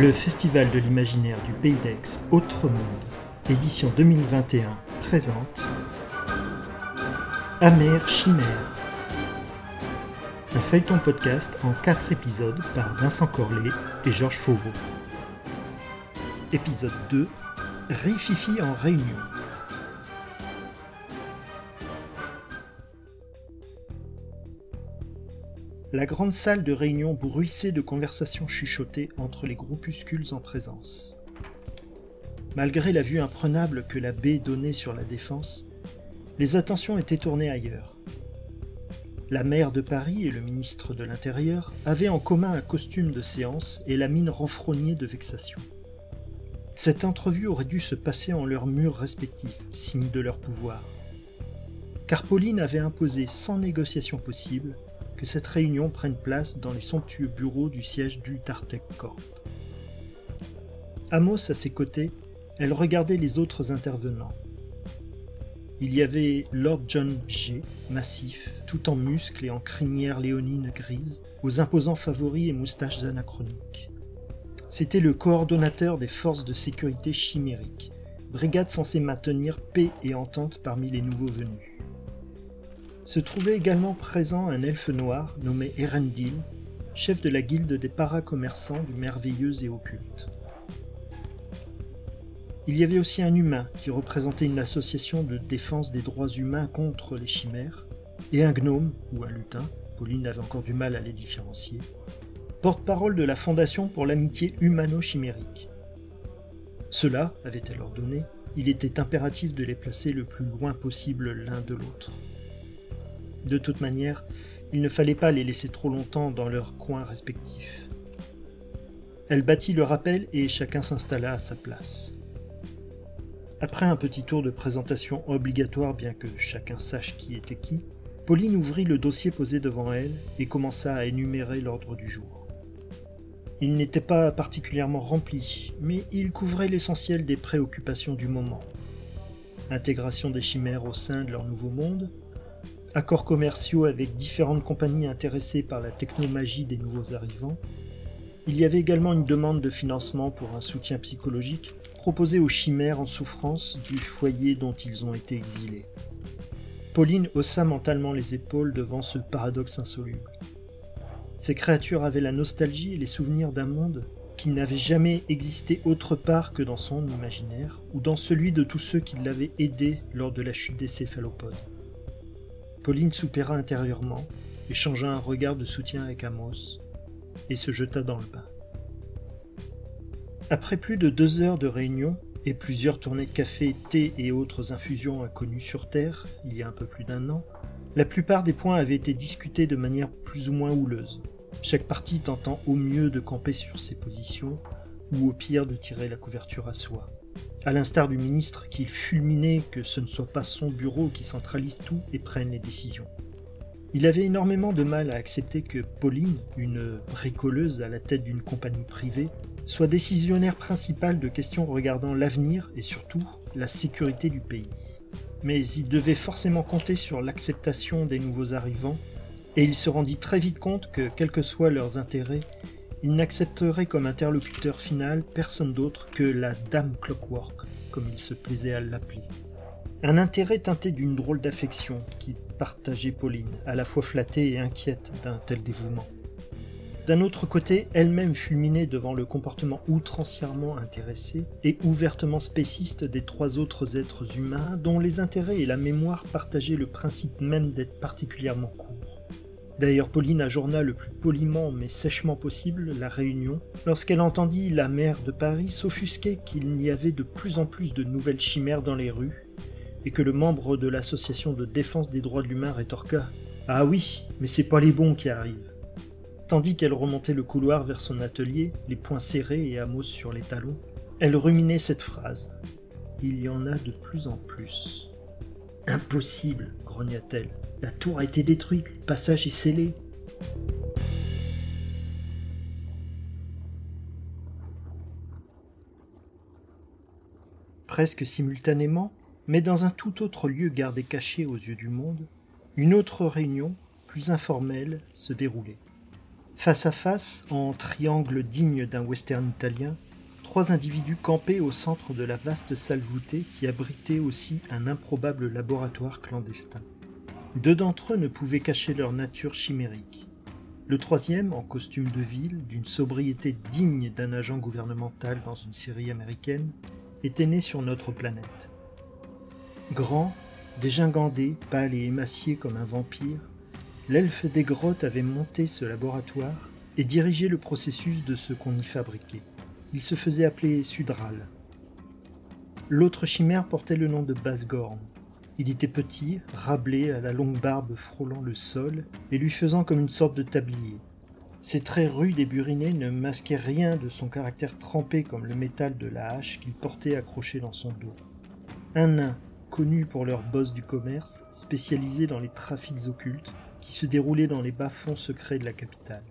Le Festival de l'imaginaire du Pays d'Aix Autre Monde, édition 2021, présente Amère Chimère. Un feuilleton podcast en 4 épisodes par Vincent Corlet et Georges Fauveau. Épisode 2 Rififi en réunion. La grande salle de réunion bruissait de conversations chuchotées entre les groupuscules en présence. Malgré la vue imprenable que la baie donnait sur la défense, les attentions étaient tournées ailleurs. La maire de Paris et le ministre de l'Intérieur avaient en commun un costume de séance et la mine renfrognée de vexation. Cette entrevue aurait dû se passer en leurs murs respectifs, signe de leur pouvoir. Car Pauline avait imposé sans négociation possible que cette réunion prenne place dans les somptueux bureaux du siège du Tartec Corp. Amos à ses côtés, elle regardait les autres intervenants. Il y avait Lord John G, massif, tout en muscles et en crinière léonine grise, aux imposants favoris et moustaches anachroniques. C'était le coordonnateur des forces de sécurité chimériques, brigade censée maintenir paix et entente parmi les nouveaux venus se trouvait également présent un elfe noir nommé Erendil, chef de la guilde des paracommerçants du merveilleux et occulte. Il y avait aussi un humain qui représentait une association de défense des droits humains contre les chimères, et un gnome ou un lutin, Pauline avait encore du mal à les différencier, porte-parole de la Fondation pour l'amitié humano-chimérique. Cela, avait-elle ordonné, il était impératif de les placer le plus loin possible l'un de l'autre. De toute manière, il ne fallait pas les laisser trop longtemps dans leurs coins respectifs. Elle battit le rappel et chacun s'installa à sa place. Après un petit tour de présentation obligatoire bien que chacun sache qui était qui, Pauline ouvrit le dossier posé devant elle et commença à énumérer l'ordre du jour. Il n'était pas particulièrement rempli, mais il couvrait l'essentiel des préoccupations du moment. Intégration des chimères au sein de leur nouveau monde, accords commerciaux avec différentes compagnies intéressées par la technomagie des nouveaux arrivants. Il y avait également une demande de financement pour un soutien psychologique proposé aux chimères en souffrance du foyer dont ils ont été exilés. Pauline haussa mentalement les épaules devant ce paradoxe insoluble. Ces créatures avaient la nostalgie et les souvenirs d'un monde qui n'avait jamais existé autre part que dans son imaginaire ou dans celui de tous ceux qui l'avaient aidé lors de la chute des céphalopodes. Pauline soupira intérieurement, échangea un regard de soutien avec Amos, et se jeta dans le bain. Après plus de deux heures de réunion et plusieurs tournées de café, thé et autres infusions inconnues sur Terre, il y a un peu plus d'un an, la plupart des points avaient été discutés de manière plus ou moins houleuse, chaque partie tentant au mieux de camper sur ses positions, ou au pire de tirer la couverture à soi à l'instar du ministre qui fulminait que ce ne soit pas son bureau qui centralise tout et prenne les décisions. Il avait énormément de mal à accepter que Pauline, une bricoleuse à la tête d'une compagnie privée, soit décisionnaire principale de questions regardant l'avenir et surtout la sécurité du pays. Mais il devait forcément compter sur l'acceptation des nouveaux arrivants, et il se rendit très vite compte que, quels que soient leurs intérêts, il n'accepterait comme interlocuteur final personne d'autre que la Dame Clockwork, comme il se plaisait à l'appeler. Un intérêt teinté d'une drôle d'affection qui partageait Pauline, à la fois flattée et inquiète d'un tel dévouement. D'un autre côté, elle-même fulminait devant le comportement outrancièrement intéressé et ouvertement spéciste des trois autres êtres humains dont les intérêts et la mémoire partageaient le principe même d'être particulièrement courts. D'ailleurs, Pauline ajourna le plus poliment mais sèchement possible la réunion lorsqu'elle entendit la maire de Paris s'offusquer qu'il y avait de plus en plus de nouvelles chimères dans les rues et que le membre de l'association de défense des droits de l'humain rétorqua Ah oui, mais c'est pas les bons qui arrivent. Tandis qu'elle remontait le couloir vers son atelier, les poings serrés et Amos sur les talons, elle ruminait cette phrase Il y en a de plus en plus. Impossible, grogna-t-elle. La tour a été détruite, le passage est scellé. Presque simultanément, mais dans un tout autre lieu gardé caché aux yeux du monde, une autre réunion, plus informelle, se déroulait. Face à face, en triangle digne d'un western italien, trois individus campaient au centre de la vaste salle voûtée qui abritait aussi un improbable laboratoire clandestin. Deux d'entre eux ne pouvaient cacher leur nature chimérique. Le troisième, en costume de ville, d'une sobriété digne d'un agent gouvernemental dans une série américaine, était né sur notre planète. Grand, dégingandé, pâle et émacié comme un vampire, l'elfe des grottes avait monté ce laboratoire et dirigé le processus de ce qu'on y fabriquait. Il se faisait appeler Sudral. L'autre chimère portait le nom de Basgorn. Il était petit, rablé, à la longue barbe frôlant le sol et lui faisant comme une sorte de tablier. Ses traits rudes et burinés ne masquaient rien de son caractère trempé comme le métal de la hache qu'il portait accroché dans son dos. Un nain, connu pour leur boss du commerce, spécialisé dans les trafics occultes, qui se déroulaient dans les bas-fonds secrets de la capitale.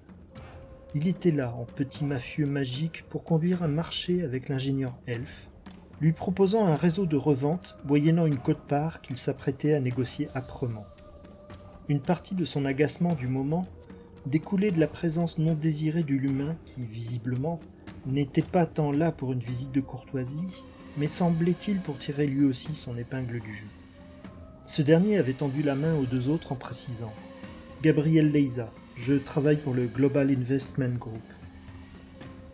Il était là, en petit mafieux magique, pour conduire un marché avec l'ingénieur Elf, lui proposant un réseau de revente moyennant une cote-part qu'il s'apprêtait à négocier âprement. Une partie de son agacement du moment découlait de la présence non désirée de l'humain qui, visiblement, n'était pas tant là pour une visite de courtoisie, mais semblait-il pour tirer lui aussi son épingle du jeu. Ce dernier avait tendu la main aux deux autres en précisant Gabriel Leiza, je travaille pour le Global Investment Group.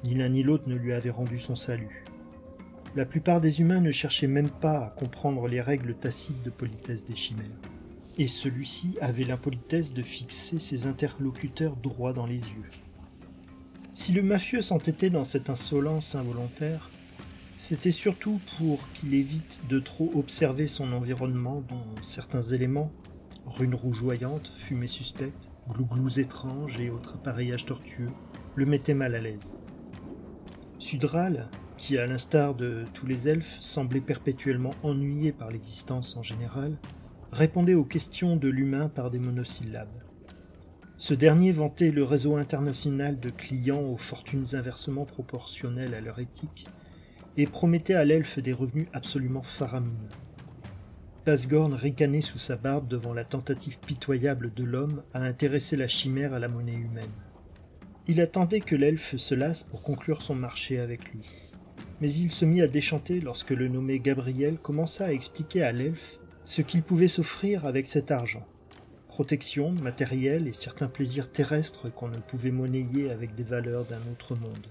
Ni l'un ni l'autre ne lui avait rendu son salut. La plupart des humains ne cherchaient même pas à comprendre les règles tacites de politesse des chimères. Et celui-ci avait l'impolitesse de fixer ses interlocuteurs droit dans les yeux. Si le mafieux s'entêtait dans cette insolence involontaire, c'était surtout pour qu'il évite de trop observer son environnement dont certains éléments, runes rougeoyantes, fumée suspecte, glouglous étranges et autres appareillages tortueux, le mettaient mal à l'aise. Sudral, qui à l'instar de tous les elfes semblait perpétuellement ennuyé par l'existence en général, répondait aux questions de l'humain par des monosyllabes. Ce dernier vantait le réseau international de clients aux fortunes inversement proportionnelles à leur éthique et promettait à l'elfe des revenus absolument faramineux. Pasgorn ricanait sous sa barbe devant la tentative pitoyable de l'homme à intéresser la chimère à la monnaie humaine. Il attendait que l'elfe se lasse pour conclure son marché avec lui. Mais il se mit à déchanter lorsque le nommé Gabriel commença à expliquer à l'elfe ce qu'il pouvait s'offrir avec cet argent. Protection, matériel et certains plaisirs terrestres qu'on ne pouvait monnayer avec des valeurs d'un autre monde.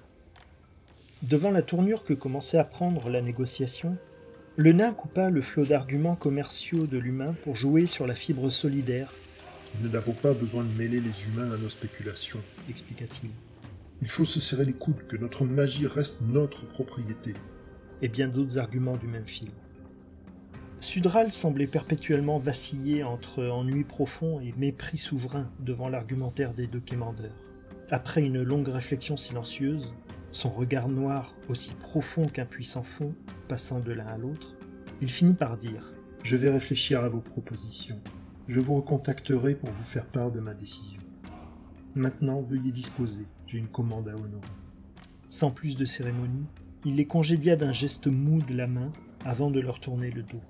Devant la tournure que commençait à prendre la négociation, le nain coupa le flot d'arguments commerciaux de l'humain pour jouer sur la fibre solidaire. Nous n'avons pas besoin de mêler les humains à nos spéculations, expliqua-t-il. Il faut se serrer les coudes, que notre magie reste notre propriété. Et bien d'autres arguments du même fil. Sudral semblait perpétuellement vaciller entre ennui profond et mépris souverain devant l'argumentaire des deux quémandeurs. Après une longue réflexion silencieuse, son regard noir aussi profond qu'un puissant fond passant de l'un à l'autre, il finit par dire Je vais réfléchir à vos propositions. Je vous recontacterai pour vous faire part de ma décision. Maintenant, veuillez disposer, j'ai une commande à honorer. Sans plus de cérémonie, il les congédia d'un geste mou de la main avant de leur tourner le dos.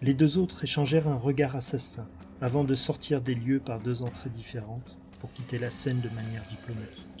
Les deux autres échangèrent un regard assassin avant de sortir des lieux par deux entrées différentes pour quitter la scène de manière diplomatique.